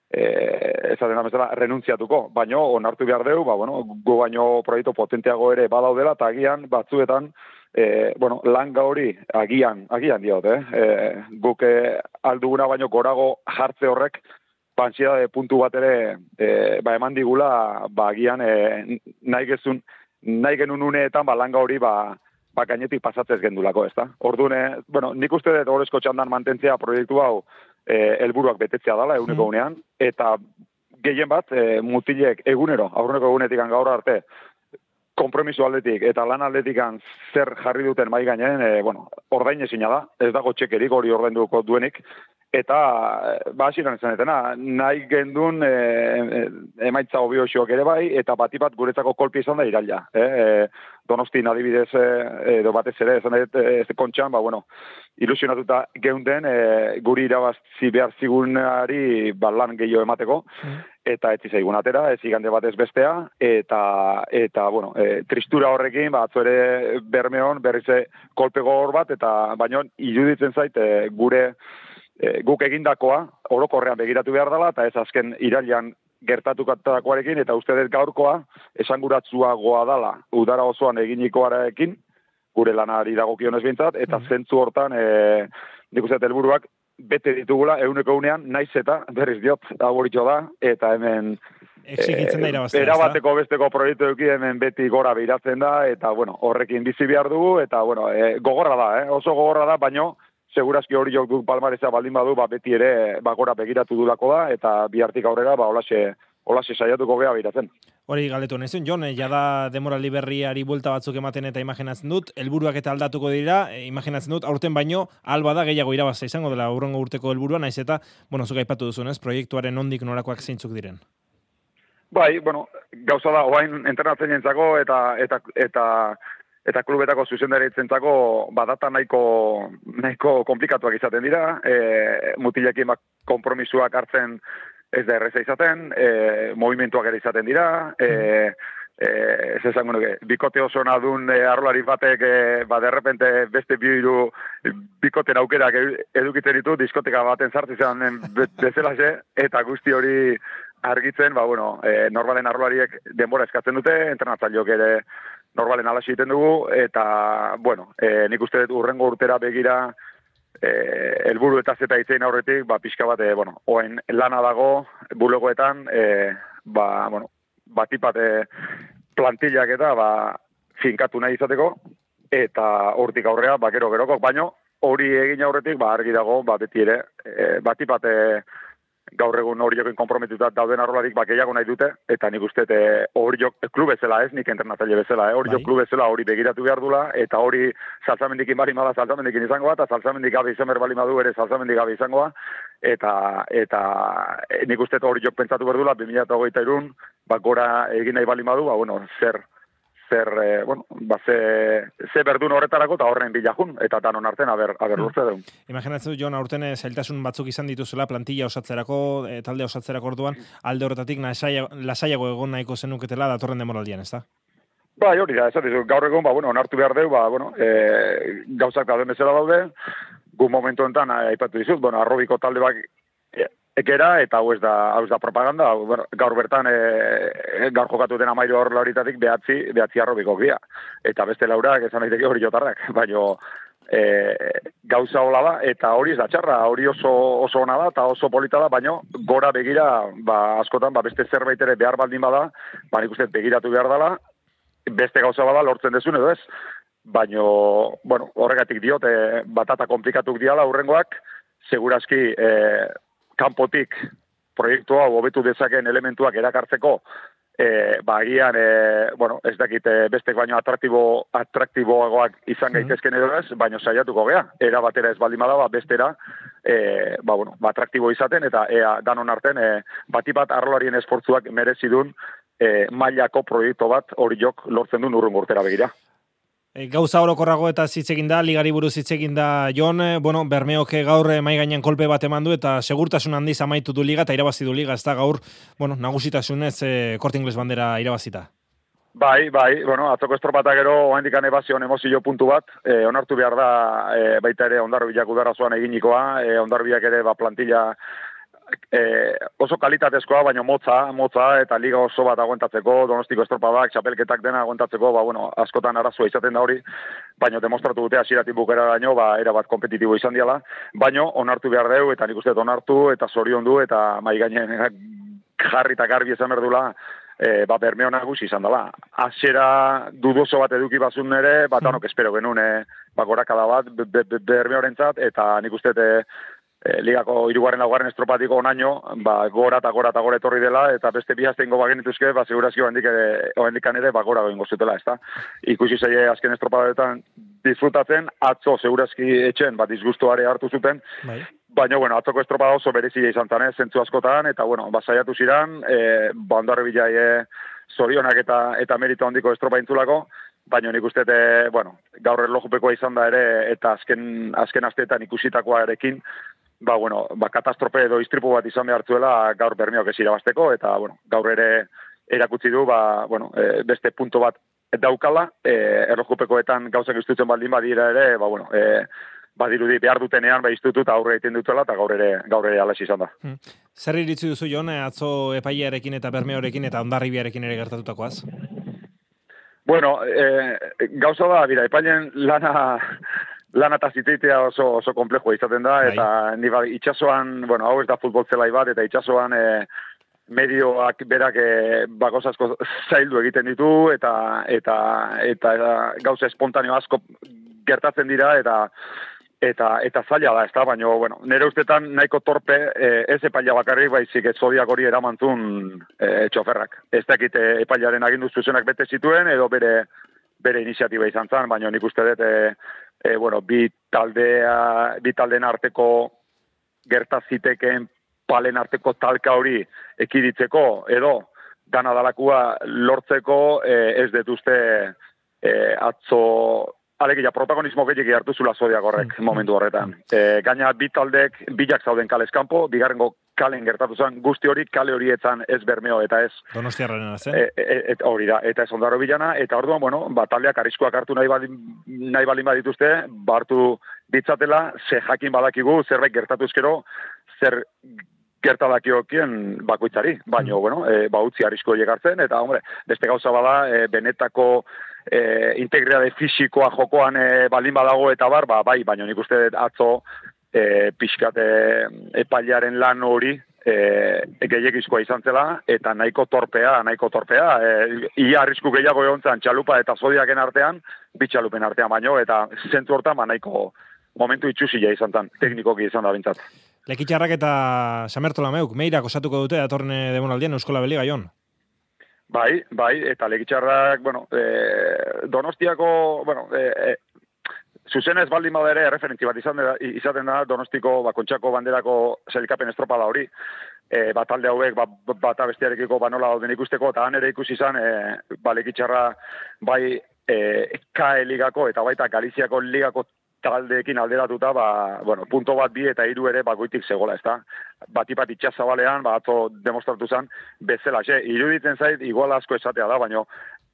eh, ez adena bezala, renuntziatuko. Baino, onartu behar dugu, ba, bueno, gu baino proiektu potenteago ere badaudela, eta agian, batzuetan, e, bueno, langa hori agian, agian diot, eh? E, guk e, alduguna baino gorago jartze horrek, pantsiedade puntu bat ere e, ba, eman digula, ba, agian e, nahi gezun, nahi genuen uneetan, ba, langa hori, ba, ba, gainetik pasatzez gendulako, ez da? Orduan, e, bueno, nik uste dut horrezko txandan mantentzea proiektu hau e, helburuak betetzea dela, eguneko Mhm. unean, eta gehien bat, e, mutilek egunero, aurreneko egunetik gaur arte, kompromiso aldetik eta lan aldetik zer jarri duten mai gainen, e, bueno, ordain ezina da, ez dago txekerik hori ordainduko duenik, eta e, ba hasieran izan etena, nahi gendun e, e, emaitza obioxoak ere bai, eta bati bat guretzako kolpi izan da iraila. E, e, donostin adibidez, edo batez ere, esan dut, ez kontxan, ba, bueno, ilusionatuta geunden, e, guri irabazi behar zigunari ba, lan gehiago emateko, eta ez zaigun atera, ez igande batez bestea, eta, eta bueno, e, tristura horrekin, ba, atzo ere bermeon, berriz e, kolpe gogor bat, eta baino iruditzen zait, e, gure e, guk egindakoa, orokorrean begiratu behar dela, eta ez azken irailan gertatukatakoarekin, eta uste dut gaurkoa, esanguratzuagoa dala, udara osoan eginikoarekin, gure lanari dagokionez bintzat, eta zentzu hortan, e, nik uste helburuak bete ditugula, euneko unean, naiz eta berriz diot, aburitxo da, eta hemen Exigitzen da irabaztea, ezta? Erabateko besteko proiektu eduki hemen beti gora behiratzen da, eta bueno, horrekin bizi behar dugu, eta bueno, e, gogorra da, eh? oso gogorra da, baino, segurazki hori jok du palmareza baldin badu, ba, beti ere ba, gora begiratu dulako da, eta bihartik aurrera, ba, olaxe, olaxe saiatuko geha behiratzen. Hori galetu nezun, Jon, eh, jada demoraldi berriari buelta batzuk ematen eta imaginatzen dut, helburuak eta aldatuko dira, e, imaginatzen dut, aurten baino, alba da gehiago irabaza izango dela aurrengo urteko helburua, naiz eta, bueno, zuk aipatu duzunez, proiektuaren nondik norakoak zeintzuk diren. Bai, bueno, gauza da, oain entrenatzen jentzako eta, eta, eta, eta klubetako zuzendaritzentzako badata nahiko, nahiko komplikatuak izaten dira, e, mutilekin bak kompromisuak hartzen ez da erreza izaten, e, movimentuak ere izaten dira, e, e, ez esango nuke, bikote oso nadun e, arrolari batek, e, ba, derrepente beste bi hiru bikoten aukerak edu- edukitzen ditu, diskoteka baten sartu izan bezalaxe, eta guzti hori argitzen, ba, bueno, e, normalen arrolariek denbora eskatzen dute, entrenatzaileok ere normalen alaxi egiten dugu, eta, bueno, e, nik uste dut urrengo urtera begira, e, elburu eta zeta itzein aurretik, ba, pixka bat, e, bueno, oen lana dago, bulegoetan, e, ba, bueno, batipat e, plantillak eta, ba, finkatu nahi izateko, eta hortik aurrea, ba, gero geroko, baino, hori egin aurretik, ba, argi dago, ba, beti ere, e, batipat, e, gaur egun hori jokin kompromituta dauden arrolarik ba, gehiago nahi dute, eta nik uste e, hori jok, klub bezala ez, nik entrenatzaile bezala, eh? hori jok klub bezala hori begiratu behar dula, eta hori salzamendikin bali bada salzamendikin izangoa, eta salzamendik gabe izan behar bali badu ere salzamendik gabe izangoa, eta, eta e, nik uste hori jok pentsatu behar dula, 2008 irun, ba, gora egin nahi bali badu, ba, bueno, zer, zer, eh, bueno, ba, ze, ze berdun horretarako eta horren bilajun, eta danon artean, aber, aber lortze deun. Imaginatzen dut, Jon, aurten eh, zailtasun batzuk izan dituzela plantilla osatzerako, e, talde osatzerako orduan, alde horretatik lasaiago egon nahiko zenuketela datorren demoraldian, ez da? Bai, hori da, esatzen dut, gaur egun, ba, bueno, onartu behar deu, ba, bueno, e, gauzak dauden bezala daude, gu momentu enten, aipatu dizut, bueno, arrobiko talde bak e, ekera, eta hau ez da, hau ez da propaganda, gaur bertan, e, gaur jokatu den amairu hor lauritatik, behatzi, behatzi arrobiko gira. Eta beste laurak, esan daiteke hori jotarrak, baino, e, gauza hola da, eta hori ez da txarra, hori oso, oso ona da, eta oso polita da, baino, gora begira, ba, askotan, ba, beste zerbait ere behar baldin bada, ba, nik begiratu behar dela, beste gauza bada lortzen dezun edo ez. Baino, bueno, horregatik diot, e, batata komplikatuk diala urrengoak, segurazki e, kanpotik proiektua hobetu dezaken elementuak erakartzeko, e, ba, agian, e, bueno, ez dakit e, beste baino atraktibo, atraktiboagoak izan gaitezken edo ez, baino saiatuko gea. Era batera ez baldin bada, ba, bestera, e, ba, bueno, ba, atraktibo izaten, eta ea danon arten, e, bati bat arlolarien esfortzuak merezi dun, e, mailako proiektu bat hori jok lortzen duen urrungo urtera begira. E, gauza orokorrago eta hitz egin da, ligari buruz hitz egin da Jon, e, bueno, Bermeok gaur e, mai gainean kolpe bat eman du eta segurtasun handiz amaitu du liga eta irabazi du liga, ez da gaur, bueno, nagusitasunez e, Korte Ingles bandera irabazita. Bai, bai, bueno, atzoko estropata gero oaindik ebazion emozio puntu bat, e, onartu behar da e, baita ere ondarbiak udara zoan eginikoa, e, ondarbiak ere ba, plantilla e, oso kalitatezkoa, baina motza, motza, eta liga oso bat aguentatzeko, donostiko estropadak, txapelketak dena aguentatzeko, ba, bueno, askotan arazoa izaten da hori, baina demostratu dute asiratik bukera daño, ba, era bat kompetitibo izan diala, baina onartu behar deu, eta nik uste onartu, eta zorion du, eta mai gainen jarri eta garbi ezan berdula, e, ba, bermeo nagusi izan dela. Hasiera dudoso bat eduki bazun ere, bat anok espero genuen, e, ba, gorakada bat, be, be, bermeorentzat, eta nik uste e, e, ligako irugarren laugarren estropatiko onaino, ba, gora eta gora eta gora etorri dela, eta beste bi hazte ingo bagenituzke, ba, segurazki oendik ere, oendikan ere, ba, gora goingo zutela, ez da. Ikusi zaie azken estropadetan disfrutatzen, atzo segurazki etxen, bat disgustuare hartu zuten, Bai. Baina, bueno, atzoko estropa oso berezia izan zen, eh, zentzu askotan, eta, bueno, basaiatu ziren, e, bandarri bilai e, zorionak eta eta merito handiko estropa intzulako, baina nik uste, e, bueno, gaur erlojupekoa izan da ere, eta azken, azken asteetan ikusitakoa erekin, ba, bueno, ba, katastrofe edo istripu bat izan behar zuela gaur bermiok ez irabazteko, eta, bueno, gaur ere erakutsi du, ba, bueno, e, beste punto bat daukala, e, erlojupekoetan gauzak istutzen baldin badira ere, ba, bueno, e, badirudi behar dutenean ba institutu eta aurre egiten dutela eta gaur ere gaur ere alaxi izan da. Zer iritzi duzu Jon atzo epailearekin eta bermeorekin eta ondarribiarekin ere gertatutakoaz? Bueno, e, gauza da, dira, epailen lana lana eta ziteitea oso, oso komplejo izaten da, eta ni ba, itxasoan, bueno, hau ez da futbol zelai bat, eta itxasoan e, medioak berak e, bagoz asko zaildu egiten ditu, eta, eta, eta, eta gauza espontaneo asko gertatzen dira, eta eta eta zaila da, ezta, baina bueno, nere ustetan nahiko torpe e, ez epaila bakarrik baizik ez zodiak hori eramantzun e, txoferrak. Ez dakit epailaren agindu zuzenak bete zituen edo bere bere iniziatiba izan zen, baina nik uste dut e, e, bueno, bi taldea bi taldeen arteko gertazitekeen palen arteko talka hori ekiditzeko edo dana dalakua lortzeko e, ez dut uste e, atzo Alegia, protagonismo gehiagi hartu zula zodiak horrek Mm. momentu horretan. E, gaina bi taldek bilak zauden kales kanpo, bigarrengo kalen gertatu zen guzti hori, kale horietan ez bermeo eta ez Donostiarren zen? E, e, et, hori da, eta ez ondaro bilana, eta orduan, bueno, ba, taldeak arriskuak hartu nahi balin, nahi balin badituzte, bartu ditzatela, ze jakin badakigu, zerbait gertatuzkero, zer gertadakiokien bakoitzari, baino, bueno, e, ba, utzi arrisko hartzen, eta, hombre, beste gauza bada, e, benetako e, integriade fisikoa jokoan e, baldin badago eta bar, ba, bai, baina nik uste atzo e, pixkat e, epailaren lan hori e, gehiagizkoa izan zela, eta nahiko torpea, nahiko torpea, e, ia arrisku gehiago egon zen txalupa eta zodiaken artean, bitxalupen artean baino, eta zentzu hortan, ba, nahiko momentu itxusia izan zen, teknikoki izan da bintzat. Lekitxarrak eta Samertola meuk, meirak osatuko dute datorren demonaldian Euskola Beliga, Jon? Bai, bai, eta legitxarrak, bueno, e, donostiako, bueno, e, e, zuzenez baldin bada ere referentzi bat izan da, izaten da Donostiko bakontxako banderako zelikapen estropada hori. E, bat talde hauek ba, bata bestiarekiko banola dauden ikusteko, eta han ere ikusi izan, e, ba, legitxarra bai e, KE ligako eta baita Galiziako ligako taldeekin alderatuta, ba, bueno, punto bat bi eta hiru ere bakoitik zegola, ezta? Bati bat itxasabalean, ba, atzo demostratu zen, bezala, xe, iruditzen zait, igual asko esatea da, baino,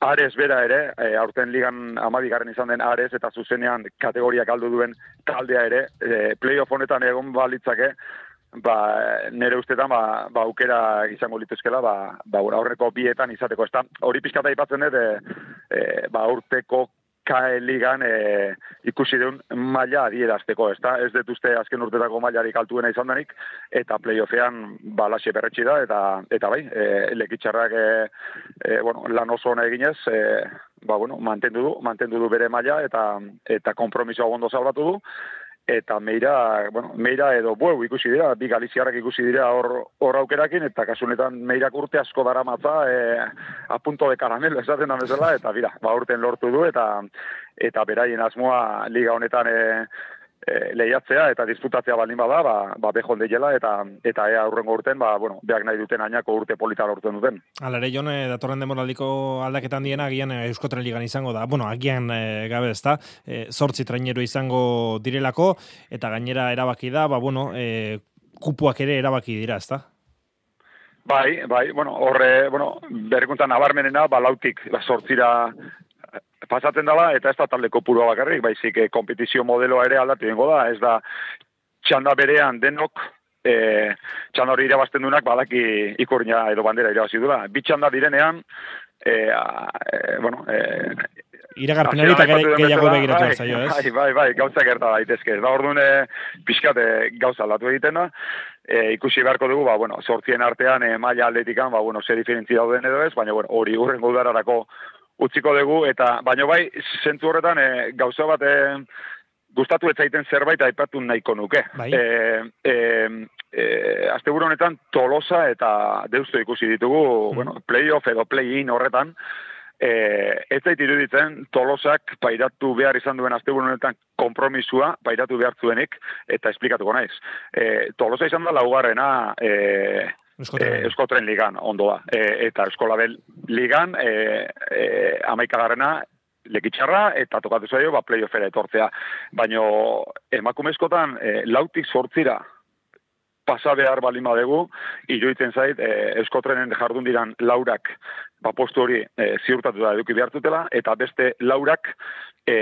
Ares bera ere, e, aurten ligan amabigarren izan den Ares eta zuzenean kategoriak aldu duen taldea ere, e, playoff honetan egon balitzake, ba, nire ustetan, ba, ba, aukera izango lituzkela, ba, ba, aurreko bietan izateko, ezta? Hori pixkata aipatzen dut, e, e, ba, urteko KE ligan e, ikusi duen maila adierazteko, ez da? Ez dut uste azken urtetako mailarik altuena izan denik, eta playoffean balaxe berretxi da, eta, eta bai, e, lekitxarrak e, e, bueno, lan oso ona eginez, e, ba, bueno, mantendu du, mantendu du bere maila, eta, eta kompromisoa ondo salbatu du, eta meira, bueno, meira edo bueu ikusi dira, bi galiziarrak ikusi dira hor, hor aukerakin, eta kasunetan meirak urte asko dara matza, e, a punto de caramelo esaten da bezala, eta bira, ba urten lortu du, eta eta beraien asmoa liga honetan e, e, lehiatzea eta disputatzea baldin bada, ba, ba behon deiela, eta, eta ea aurrengo urten, ba, bueno, beak nahi duten ainako urte polita lortzen duten. Hala ere, Jon, eh, datorren demoraldiko aldaketan diena, agian eh, Euskotren ligan izango da. Bueno, agian eh, gabe ez da, eh, zortzi trainero izango direlako, eta gainera erabaki da, ba, bueno, eh, kupuak ere erabaki dira, ez da? Bai, bai, bueno, horre, bueno, berrikuntza nabarmenena, balautik, ba, sortzira pasatzen dela, eta ez da talde kopurua bakarrik, baizik, eh, kompetizio modeloa ere aldatu dengo da, ez da, txanda berean denok, e, txanda hori irabazten dunak, badaki ikurnia edo bandera irabazi dula. Bi txanda direnean, e, a, e, bueno, e, Iragarpenari eta Hasieran aipatu duen gehiago begiratu bai, zaio, ez? Bai, bai, bai, gauza gerta daitezke. Da orduan e, pixkat e, gauza aldatu egiten da. E, ikusi beharko dugu, ba, bueno, sortzien artean e, maila atletikan, ba, bueno, ze diferentzi dauden edo ez, baina, bueno, hori urrengo udararako utziko dugu, eta, baina bai, zentzu horretan, e, gauza bat, e, gustatu ez zaiten zerbait aipatu nahiko nuke. Bai. E, e, e, asteburu honetan Tolosa eta Deusto ikusi ditugu, bueno, playoff edo play-in horretan, e, ez zait iruditzen Tolosak pairatu behar izan duen asteburu honetan konpromisua pairatu behar zuenik, eta esplikatuko naiz. E, Tolosa izan da laugarrena e, Euskotren. e, Euskotren ligan, ondo da. E, eta Euskolabel ligan, e, e, amaikagarrena lekitxarra eta tokatu zaio ba playoffera etortzea. Baino emakumezkotan e, lautik sortzira pasa behar balin badegu, iruditzen zait, e, Euskotrenen jardun diran laurak ba postu hori e, ziurtatu da eduki behartutela, eta beste laurak e,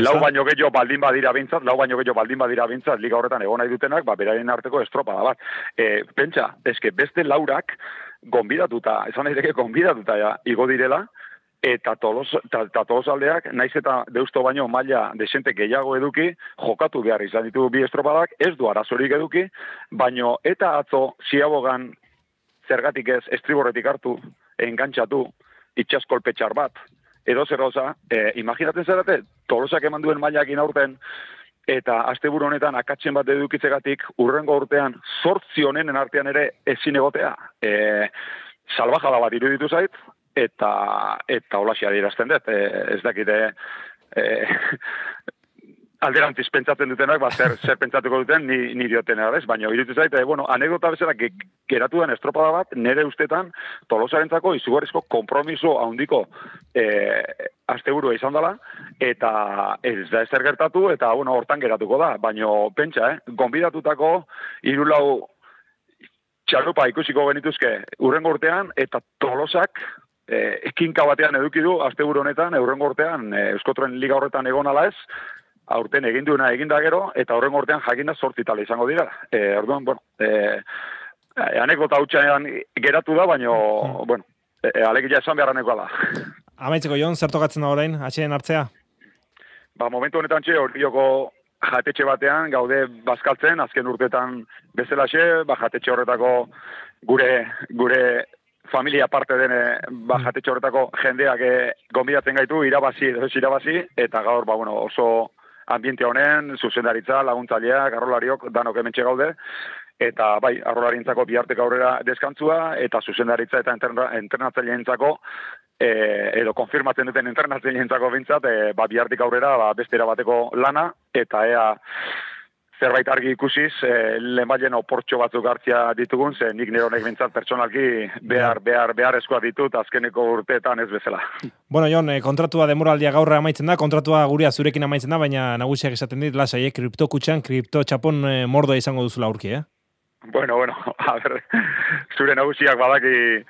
lau baino gehiago baldin badira bintzat, lau baino gehiago baldin badira bintzat, liga horretan egon nahi dutenak, ba, beraren arteko estropada bat. E, pentsa, eske beste laurak gonbidatuta, esan daiteke gonbidatuta ja, igo direla, eta tolos, ta, ta tolosaldeak, naiz eta deusto baino maila desente gehiago eduki, jokatu behar izan ditu bi estropadak, ez du arazorik eduki, baino eta atzo ziabogan zergatik ez estriborretik hartu, engantzatu, itxaskolpe txar bat, edo zer gauza, e, imaginatzen zerate, tolosak eman duen mailakin aurten, eta asteburu honetan akatzen bat edukitzegatik urrengo urtean sortzi honenen artean ere ezin egotea. E, salbajada bat iruditu zait, eta eta holaxi adierazten dut, e, ez dakite e, alderantziz pentsatzen dutenak, ba, zer, zer pentsatuko duten, ni, ni dioten ez, baina iruditu zait, e, bueno, anekdota bezala ge, geratu den estropada bat, nere ustetan, tolosarentzako izugarrizko kompromiso handiko e, asteburua izan dela, eta ez da ezer gertatu, eta bueno, hortan geratuko da, baina pentsa, eh, gonbidatutako irulau txalupa ikusiko genituzke urrengo urtean, eta tolosak e, ekinka batean eduki du asteburu honetan, urrengo urtean, e, Euskotren Liga horretan egon ala ez, aurten egin duena egin da gero, eta horrengo urtean jakinda sortzi tala izango dira. E, orduan, bueno, e, anekdota hutsanean geratu da, baina, bueno, e, alegia esan beharra nekoa da. Amaitzeko, Jon, zer tokatzen da orain, atxeen hartzea? Ba, momentu honetan txe, horioko jatetxe batean, gaude bazkaltzen, azken urtetan bezalaxe, ba, jatetxe horretako gure, gure familia parte dene, ba, jatetxe horretako jendeak eh, gonbidatzen gaitu, irabazi edo ez irabazi, eta gaur, ba, bueno, oso ambiente honen, zuzendaritza, laguntzaileak, arrolariok, danok hementxe gaude, eta bai, arrolarintzako bihartek aurrera deskantzua, eta zuzendaritza eta entrenatzaileentzako, e, edo konfirmatzen duten entrenatzaileentzako bintzat, e, ba, bihartik aurrera ba, beste bateko lana, eta ea zerbait argi ikusiz, e, lehenbailen oportxo batzuk hartzia ditugun, ze nik nire honek bintzat pertsonalki behar, behar, behar eskoa ditut azkeneko urteetan ez bezala. Bueno, Jon, eh, kontratua demoraldia gaurra amaitzen da, kontratua gurea zurekin amaitzen da, baina nagusiak esaten dit, lasai, eh, kripto kutxan, kripto txapon eh, mordoa izango duzula aurki, eh? Bueno, bueno, a ber, zure nagusiak badaki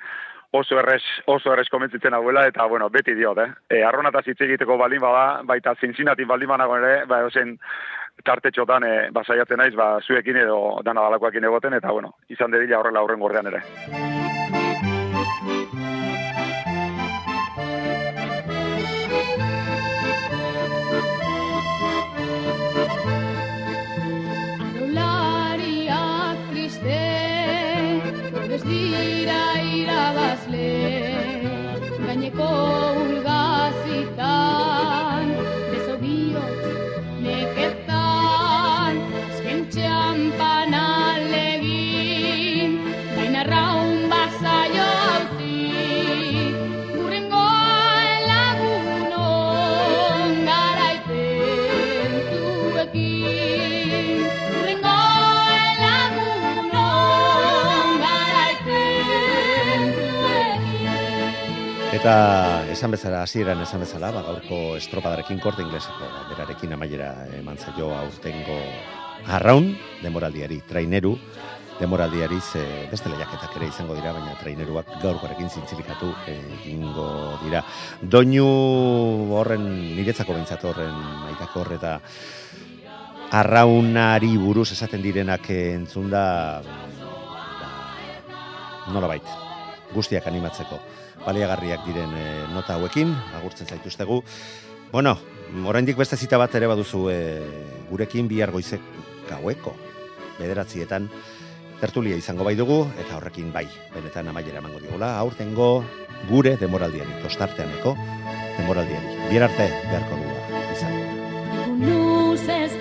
oso errez, oso errez komentzitzen hauela, eta, bueno, beti diot, eh? E, arronataz hitz egiteko baldin bada, baita Cincinnati baldin banago ere, ba, ozen tartetxotan e, basaiatzen naiz, ba, zuekin edo dana balakoakin egoten, eta, bueno, izan dedila horrela horren gordean ere. Eta esan bezala, hasieran esan bezala, ba, gaurko estropadarekin korte ingleseko berarekin amaiera eman zaio aurtengo arraun, demoraldiari, traineru, demoraldiari ze beste lehiaketak ere izango dira, baina traineruak gaurkoarekin zintzilikatu egingo dira. Doinu horren, niretzako behintzat horren, maitako horreta, arraunari buruz esaten direnak entzun da, nola bait, guztiak animatzeko. Baliagarriak diren e, nota hauekin, agurtzen zaituztegu. Bueno, oraindik beste zita bat ere baduzu e, gurekin bihar goizek gaueko bederatzietan tertulia izango bai dugu, eta horrekin bai, benetan amaiera emango digula, aurtengo gure demoraldiari, tostarteaneko demoraldiari. Bihar arte beharko dugu izan. Luzez